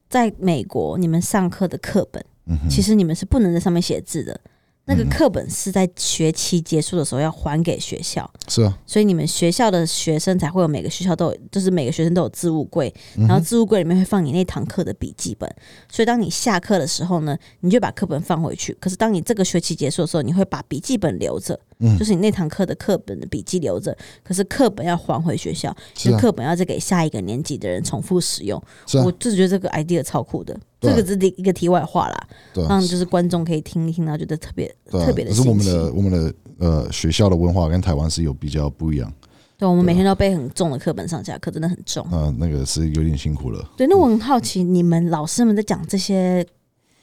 在美国，你们上课的课本，其实你们是不能在上面写字的。那个课本是在学期结束的时候要还给学校，是啊，所以你们学校的学生才会有每个学校都有，就是每个学生都有置物柜，然后置物柜里面会放你那堂课的笔记本，所以当你下课的时候呢，你就把课本放回去。可是当你这个学期结束的时候，你会把笔记本留着。就是你那堂课的课本的笔记留着，可是课本要还回学校，因为课本要再给下一个年级的人重复使用。我就是觉得这个 idea 超酷的，这个是一个题外话啦，让就是观众可以听一听，然后觉得特别特别的。可是我们的我们的呃学校的文化跟台湾是有比较不一样。对，我们每天都要背很重的课本上下课，真的很重。嗯，那个是有点辛苦了。对，那我很好奇，你们老师们在讲这些。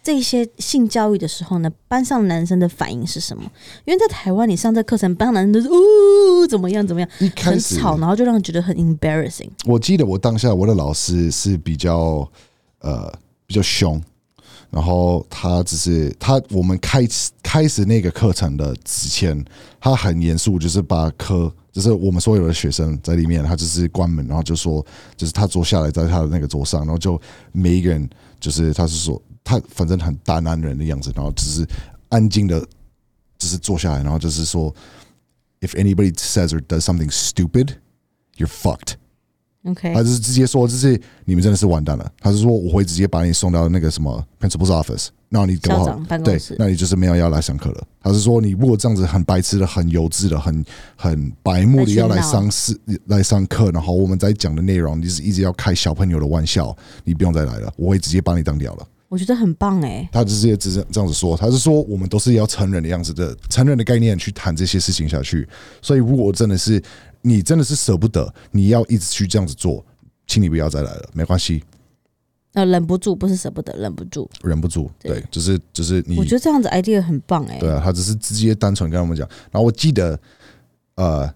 这些性教育的时候呢，班上男生的反应是什么？因为在台湾，你上这课程，班上男生都是呜怎么样怎么样，很吵，然后就让人觉得很 embarrassing。我记得我当下我的老师是比较呃比较凶，然后他只是他我们开始开始那个课程的之前，他很严肃，就是把课就是我们所有的学生在里面，他就是关门，然后就说就是他坐下来在他的那个桌上，然后就每一个人就是他是说。他反正很大男人的样子，然后只是安静的，只是坐下来，然后就是说，If anybody says or does something stupid, you're fucked. OK，他就是直接说，就是你们真的是完蛋了。他是说我会直接把你送到那个什么 principal's office，然后你校长办公室，对，那你就是没有要来上课了。他是说你如果这样子很白痴的、很幼稚的、很很白目的要来上试来上课，然后我们在讲的内容你是一直要开小朋友的玩笑，你不用再来了，我会直接把你当掉了。我觉得很棒哎，他直接只是这样子说，他是说我们都是要成人的样子的，成人的概念去谈这些事情下去。所以如果真的是你真的是舍不得，你要一直去这样子做，请你不要再来了，没关系。呃，忍不住不是舍不得，忍不住，忍不住，对，就是就是你。我觉得这样子 idea 很棒哎。对啊，他只是直接单纯跟他们讲。然后我记得，呃，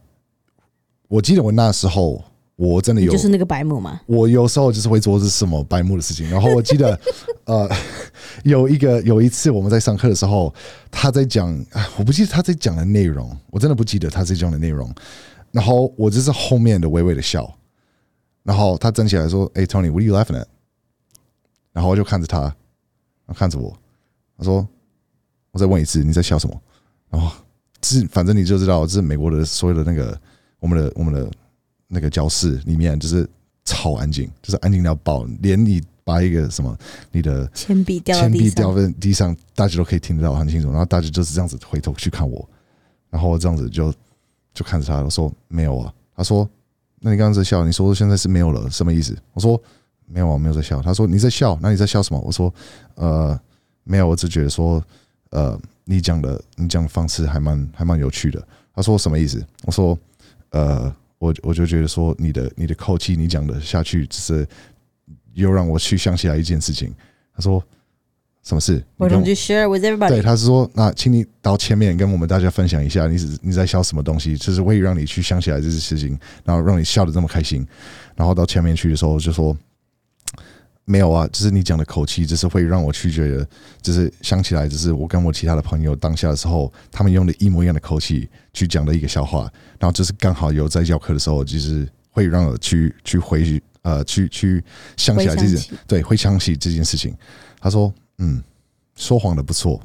我记得我那时候。我真的有，就是那个白目嘛。我有时候就是会做是什么白目的事情。然后我记得，呃，有一个有一次我们在上课的时候，他在讲，我不记得他在讲的内容，我真的不记得他在讲的内容。然后我就是后面的微微的笑。然后他站起来说：“哎，Tony，what are you laughing at？” 然后我就看着他，看着我，他说：“我再问一次，你在笑什么？”然后是反正你就知道，这是美国的所有的那个我们的我们的。那个教室里面就是超安静，就是安静到爆，连你把一个什么你的铅笔掉铅笔掉在地上，大家都可以听得到很清楚。然后大家就是这样子回头去看我，然后这样子就就看着他，我说没有啊。他说：“那你刚刚在笑，你说现在是没有了，什么意思？”我说：“没有啊，没有在笑。”他说：“你在笑，那你在笑什么？”我说：“呃，没有，我只觉得说，呃，你讲的你讲的方式还蛮还蛮有趣的。”他说：“什么意思？”我说：“呃。”我我就觉得说，你的你的口气，你讲的下去，只是又让我去想起来一件事情。他说什么事？Why don't you share with everybody？对，他是说，那请你到前面跟我们大家分享一下，你是你在笑什么东西，就是会让你去想起来这件事情，然后让你笑的这么开心。然后到前面去的时候就说，没有啊，就是你讲的口气，就是会让我去觉得，就是想起来，就是我跟我其他的朋友当下的时候，他们用的一模一样的口气去讲的一个笑话，然后就是刚好有在教课的时候，就是会让我去去回去呃去去想起来这件对，会想起这件事情。他说。嗯，说谎的不错。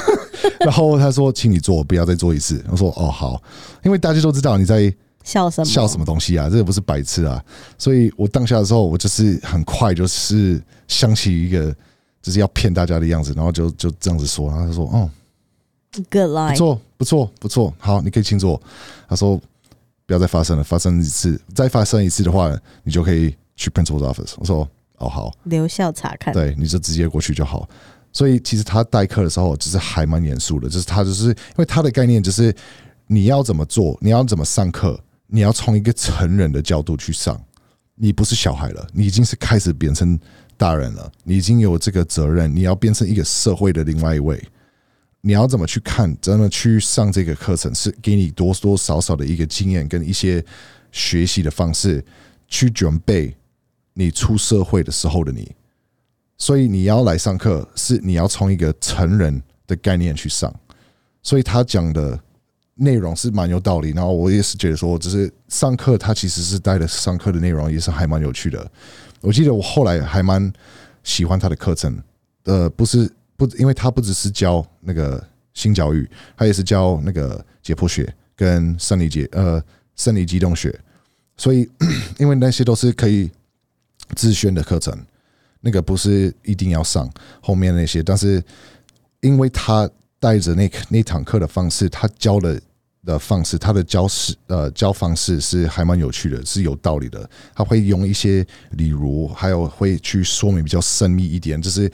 然后他说：“请你做，不要再做一次。”我说：“哦，好。”因为大家都知道你在笑什么笑什么东西啊，这个不是白痴啊。所以我当下的时候，我就是很快就是想起一个就是要骗大家的样子，然后就就这样子说。然后他说：“哦，Good line，不错，不错，不错。好，你可以请坐。”他说：“不要再发生了，发生一次，再发生一次的话，你就可以去 principal's office。”我说。哦，好，留校查看。对，你就直接过去就好。所以其实他代课的时候，就是还蛮严肃的。就是他就是因为他的概念就是你要怎么做，你要怎么上课，你要从一个成人的角度去上。你不是小孩了，你已经是开始变成大人了，你已经有这个责任，你要变成一个社会的另外一位。你要怎么去看？真的去上这个课程，是给你多多少少的一个经验跟一些学习的方式去准备。你出社会的时候的你，所以你要来上课，是你要从一个成人的概念去上，所以他讲的内容是蛮有道理。然后我也是觉得说，只是上课他其实是带的上课的内容也是还蛮有趣的。我记得我后来还蛮喜欢他的课程，呃，不是不，因为他不只是教那个新教育，他也是教那个解剖学跟生理解呃生理机动学，所以 因为那些都是可以。自选的课程，那个不是一定要上后面那些，但是因为他带着那那堂课的方式，他教的的方式，他的教式呃教方式是还蛮有趣的，是有道理的。他会用一些例如，还有会去说明比较深密一点，就是。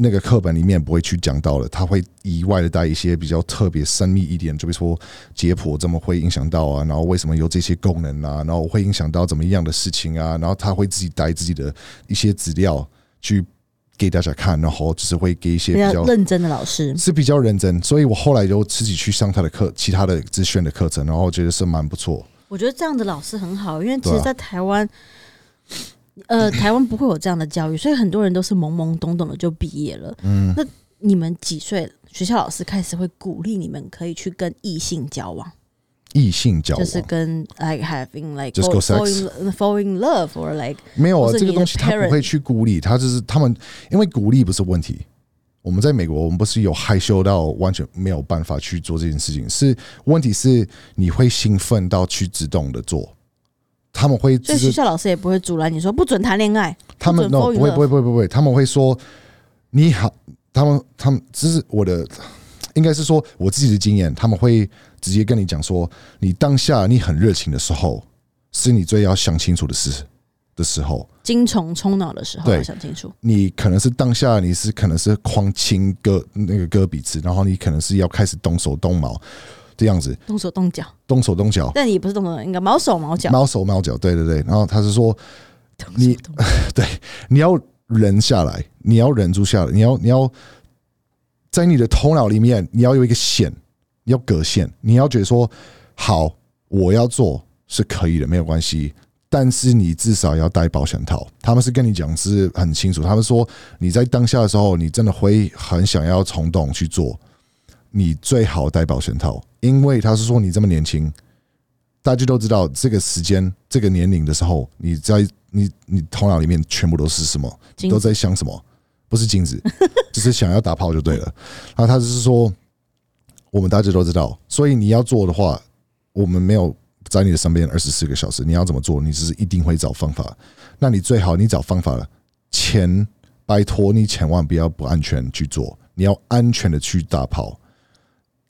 那个课本里面不会去讲到的，他会意外的带一些比较特别神秘一点，就比如说解剖怎么会影响到啊，然后为什么有这些功能啊，然后会影响到怎么样的事情啊，然后他会自己带自己的一些资料去给大家看，然后就是会给一些比较认真的老师是比较认真，所以我后来就自己去上他的课，其他的自选的课程，然后我觉得是蛮不错。我觉得这样的老师很好，因为其实，在台湾。呃，台湾不会有这样的教育，所以很多人都是懵懵懂懂的就毕业了。嗯，那你们几岁？学校老师开始会鼓励你们可以去跟异性交往？异性交往就是跟 like having like just go sex fall in love or like 没有啊，这个东西他不会去鼓励，他就是他们因为鼓励不是问题。我们在美国，我们不是有害羞到完全没有办法去做这件事情，是问题是你会兴奋到去自动的做。他们会，所以学校老师也不会阻拦你说不准谈恋爱。他们 no 不会不会不会不会，他们会说你好，他们他们这是我的，应该是说我自己的经验，他们会直接跟你讲说，你当下你很热情的时候，是你最要想清楚的事的时候，精虫冲脑的时候，要想清楚。你可能是当下你是可能是狂亲割那个割鼻子，然后你可能是要开始动手动毛。这样子，动手动脚，动手动脚，但也不是动手，应该毛手毛脚，毛手毛脚，对对对。然后他是说，你 对你要忍下来，你要忍住下来，你要你要在你的头脑里面，你要有一个线，要隔线，你要觉得说，好，我要做是可以的，没有关系。但是你至少要戴保险套。他们是跟你讲是很清楚，他们说你在当下的时候，你真的会很想要冲动去做。你最好戴保险套，因为他是说你这么年轻，大家都知道这个时间、这个年龄的时候，你在你你头脑里面全部都是什么？都在想什么？不是金子，只是想要打炮就对了。然后他就是说，我们大家都知道，所以你要做的话，我们没有在你的身边二十四个小时，你要怎么做？你只是一定会找方法。那你最好你找方法了，钱拜托你千万不要不安全去做，你要安全的去打炮。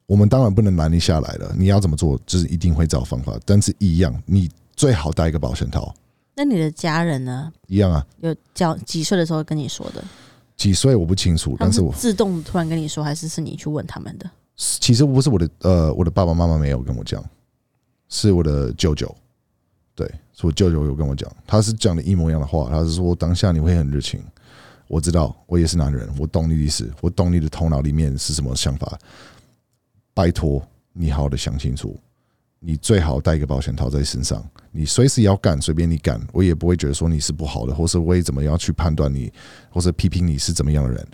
我们当然不能拦你下来了。你要怎么做，就是一定会找方法。但是一样，你最好带一个保险套。那你的家人呢？一样啊。有叫几岁的时候跟你说的？几岁我不清楚，但是我自动突然跟你说，还是是你去问他们的？其实不是我的，呃，我的爸爸妈妈没有跟我讲，是我的舅舅。对，是我舅舅有跟我讲，他是讲的一模一样的话。他是说当下你会很热情，我知道，我也是男人，我懂你的意思，我懂你的头脑里面是什么想法。拜托你好好的想清楚，你最好带一个保险套在身上，你随时要干，随便你干，我也不会觉得说你是不好的，或是我也怎么样去判断你，或者批评你是怎么样的人。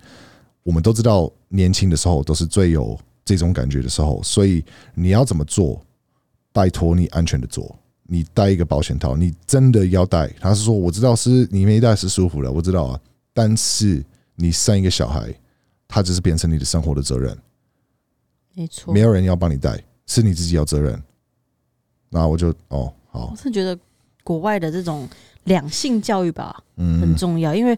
我们都知道，年轻的时候都是最有这种感觉的时候，所以你要怎么做？拜托你安全的做。你带一个保险套，你真的要带。他是说，我知道是你没带是舒服的，我知道啊。但是你生一个小孩，他只是变成你的生活的责任，没错，没有人要帮你带，是你自己要责任。那我就哦好，我是觉得国外的这种两性教育吧，嗯，很重要，因为。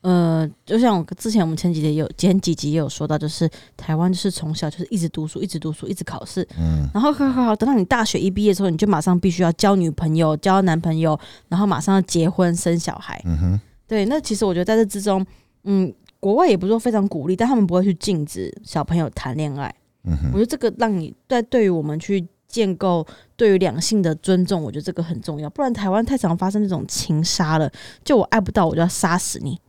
呃，就像我之前我们前几集有前几集也有说到，就是台湾就是从小就是一直读书，一直读书，一直考试，嗯，然后好好好，等到你大学一毕业之后，你就马上必须要交女朋友、交男朋友，然后马上要结婚生小孩，嗯哼，对，那其实我觉得在这之中，嗯，国外也不是说非常鼓励，但他们不会去禁止小朋友谈恋爱，嗯哼，我觉得这个让你在对于我们去建构对于两性的尊重，我觉得这个很重要，不然台湾太常发生那种情杀了，就我爱不到我就要杀死你。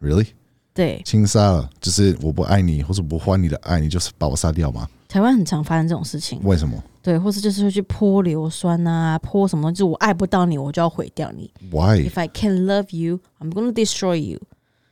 Really？对，情杀了，就是我不爱你，或者不换你的爱，你就是把我杀掉吗？台湾很常发生这种事情。为什么？对，或是就是会去泼硫酸啊，泼什么？就我爱不到你，我就要毁掉你。Why？If I can love you, I'm gonna destroy you.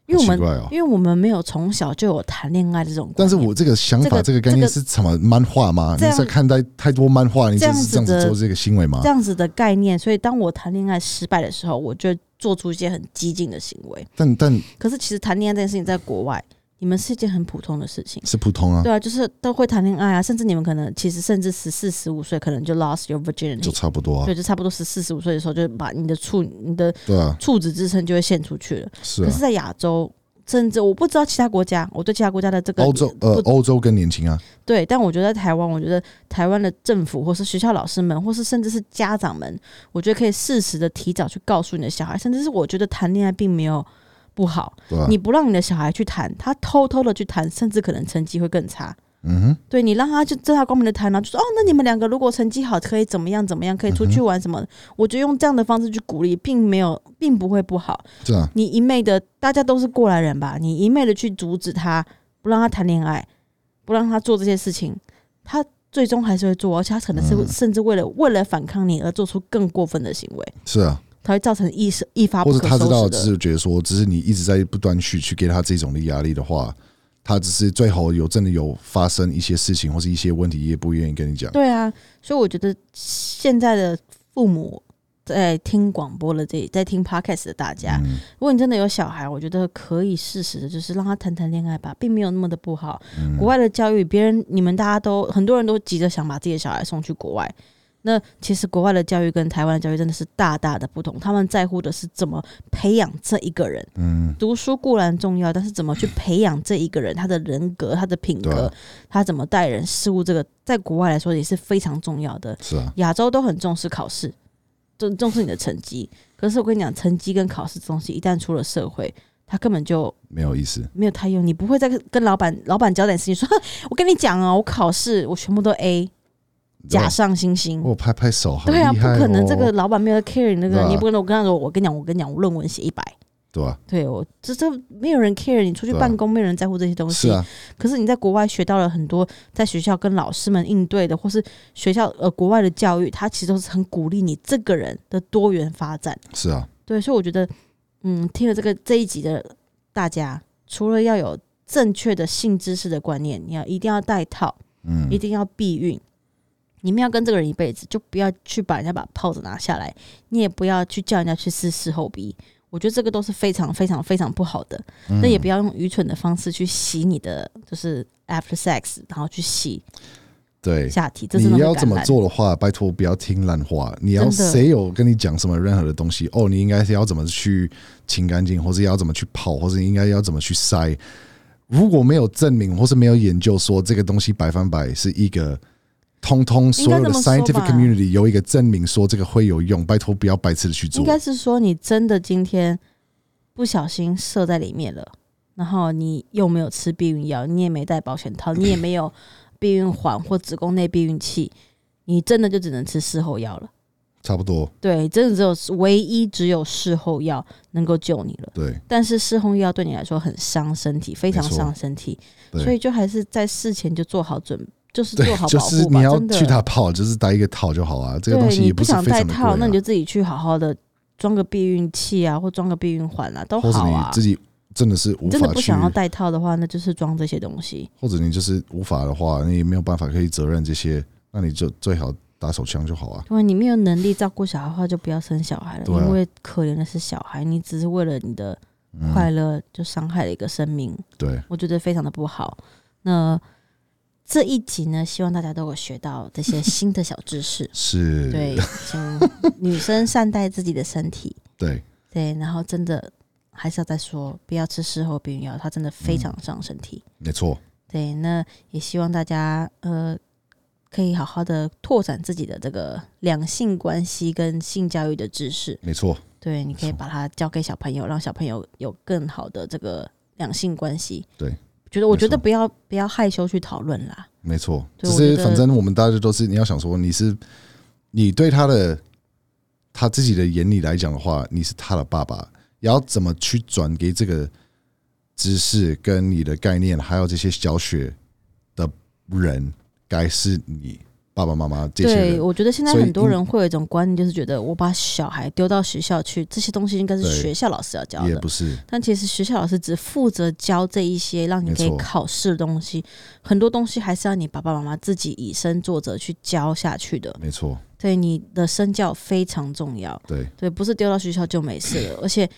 因为我们，因为我们没有从小就有谈恋爱这种。但是我这个想法，这个概念是什么？漫画吗？你在看待太多漫画，你就是这样子做这个行为吗？这样子的概念，所以当我谈恋爱失败的时候，我就做出一些很激进的行为。但但，可是其实谈恋爱这件事情，在国外，你们是一件很普通的事情，是普通啊。对啊，就是都会谈恋爱啊，甚至你们可能其实甚至十四十五岁，可能就 lost your virginity，就差不多啊。对，就差不多十四十五岁的时候，就把你的处你的对啊处子之身就会献出去了。是，可是在亚洲。甚至我不知道其他国家，我对其他国家的这个欧洲呃欧洲更年轻啊。对，但我觉得台湾，我觉得台湾的政府或是学校老师们，或是甚至是家长们，我觉得可以适时的提早去告诉你的小孩，甚至是我觉得谈恋爱并没有不好，你不让你的小孩去谈，他偷偷的去谈，甚至可能成绩会更差。嗯哼，对你让他就正大光明的谈了，就说哦，那你们两个如果成绩好，可以怎么样怎么样，可以出去玩什么？我觉得用这样的方式去鼓励，并没有，并不会不好。是啊，你一昧的，大家都是过来人吧？你一昧的去阻止他，不让他谈恋爱，不让他做这些事情，他最终还是会做，而且他可能是甚至为了为了反抗你而做出更过分的行为。是啊，他会造成一一发或者他知道，只是觉得说，只是你一直在不断去去给他这种的压力的话。他只是最后有真的有发生一些事情或是一些问题，也不愿意跟你讲。对啊，所以我觉得现在的父母在听广播的这在听 podcast 的大家，如果你真的有小孩，我觉得可以适时的，就是让他谈谈恋爱吧，并没有那么的不好。国外的教育，别人你们大家都很多人都急着想把自己的小孩送去国外。那其实国外的教育跟台湾的教育真的是大大的不同，他们在乎的是怎么培养这一个人。嗯，读书固然重要，但是怎么去培养这一个人，他的人格、他的品格，他怎么待人事物，这个在国外来说也是非常重要的。是啊，亚洲都很重视考试，重重视你的成绩。可是我跟你讲，成绩跟考试这东西，一旦出了社会，他根本就没有意思，没有太用。你不会再跟老板老板交代事情，说 我跟你讲啊，我考试我全部都 A。假上星星，我拍拍手，对啊，不可能，这个老板没有 care 你那个，你不可能。我跟他说，我跟你讲，我跟你讲，我论文写一百，对吧？对我这这没有人 care 你出去办公，没有人在乎这些东西。是啊，可是你在国外学到了很多，在学校跟老师们应对的，或是学校呃国外的教育，它其实都是很鼓励你这个人的多元发展。是啊，对，所以我觉得，嗯，听了这个这一集的大家，除了要有正确的性知识的观念，你要一定要带套，嗯，一定要避孕。你们要跟这个人一辈子，就不要去把人家把炮子拿下来，你也不要去叫人家去试事后逼。我觉得这个都是非常非常非常不好的。那也不要用愚蠢的方式去洗你的，就是 after sex，然后去洗对下体。你要怎么做的话，拜托不要听烂话。你要谁有跟你讲什么任何的东西？哦，你应该是要怎么去清干净，或者要怎么去泡，或者应该要怎么去塞？如果没有证明，或是没有研究说这个东西百分百是一个。通通所有的 scientific community 有一个证明说这个会有用，拜托不要白痴的去做。应该是说你真的今天不小心射在里面了，然后你又没有吃避孕药，你也没带保险套，你也没有避孕环或子宫内避孕器，你真的就只能吃事后药了。差不多。对，真的只有唯一只有事后药能够救你了。对，但是事后药对你来说很伤身体，非常伤身体，所以就还是在事前就做好准，就是做好保护吧。你要去他泡，就是戴一个套就好啊。这个东西不想戴套，那你就自己去好好的装个避孕器啊，或装个避孕环啊，都好啊。自己真的是无法真的不想要戴套的话，那就是装这些东西。或者你就是无法的话，你也没有办法可以责任这些，那你就最好。打手枪就好啊！因为你没有能力照顾小孩的话，就不要生小孩了。因为可怜的是小孩，你只是为了你的快乐就伤害了一个生命。对，我觉得非常的不好。那这一集呢，希望大家都有学到这些新的小知识。是，对，请女生善待自己的身体。对，对，然后真的还是要再说，不要吃事后避孕药，它真的非常伤身体。没错。对，那也希望大家呃。可以好好的拓展自己的这个两性关系跟性教育的知识，没错。对，你可以把它教给小朋友，让小朋友有更好的这个两性关系。对，觉得我觉得不要不要害羞去讨论啦。没错，只是反正我们大家都是你要想说你是你对他的他自己的眼里来讲的话，你是他的爸爸，要怎么去转给这个知识跟你的概念，还有这些小学的人。该是你爸爸妈妈这些对，我觉得现在很多人会有一种观念，就是觉得我把小孩丢到学校去，这些东西应该是学校老师要教的，也不是。但其实学校老师只负责教这一些让你可以考试的东西，很多东西还是要你爸爸妈妈自己以身作则去教下去的。没错，对你的身教非常重要。对对，不是丢到学校就没事了，而且。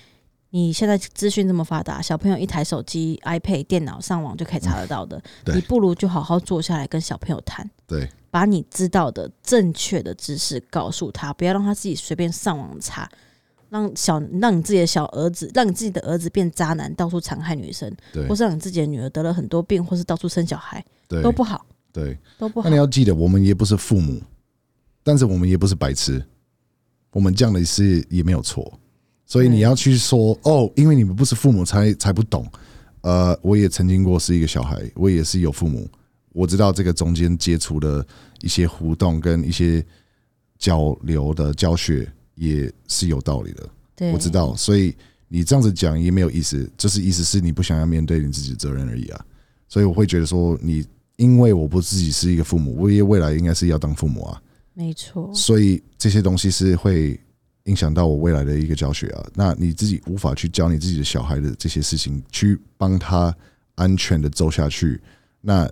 你现在资讯这么发达，小朋友一台手机、iPad、电脑上网就可以查得到的。你不如就好好坐下来跟小朋友谈，对，把你知道的正确的知识告诉他，不要让他自己随便上网查，让小让你自己的小儿子，让你自己的儿子变渣男，到处残害女生，或是让你自己的女儿得了很多病，或是到处生小孩，对都不好，对，都不好。那你要记得，我们也不是父母，但是我们也不是白痴，我们这样的是也没有错。所以你要去说哦，因为你们不是父母，才才不懂。呃，我也曾经过是一个小孩，我也是有父母，我知道这个中间接触的一些互动跟一些交流的教学也是有道理的。我知道，所以你这样子讲也没有意思，就是意思是你不想要面对你自己的责任而已啊。所以我会觉得说，你因为我不自己是一个父母，我也未来应该是要当父母啊。没错。所以这些东西是会。影响到我未来的一个教学啊，那你自己无法去教你自己的小孩的这些事情，去帮他安全的走下去，那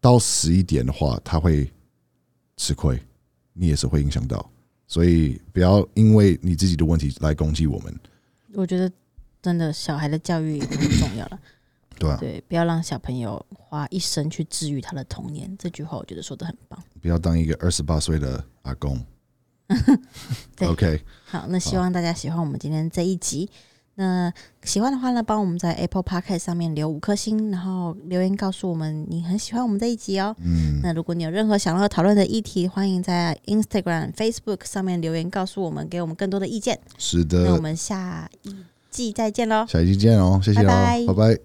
到十一点的话，他会吃亏，你也是会影响到，所以不要因为你自己的问题来攻击我们。我觉得真的小孩的教育很重要了，对啊，对，不要让小朋友花一生去治愈他的童年。这句话我觉得说的很棒。不要当一个二十八岁的阿公。OK，好，那希望大家喜欢我们今天这一集。那喜欢的话呢，帮我们在 Apple Podcast 上面留五颗星，然后留言告诉我们你很喜欢我们这一集哦。嗯，那如果你有任何想要讨论的议题，欢迎在 Instagram、Facebook 上面留言告诉我们，给我们更多的意见。是的，那我们下一季再见喽！下一季见哦，谢谢哦，拜拜。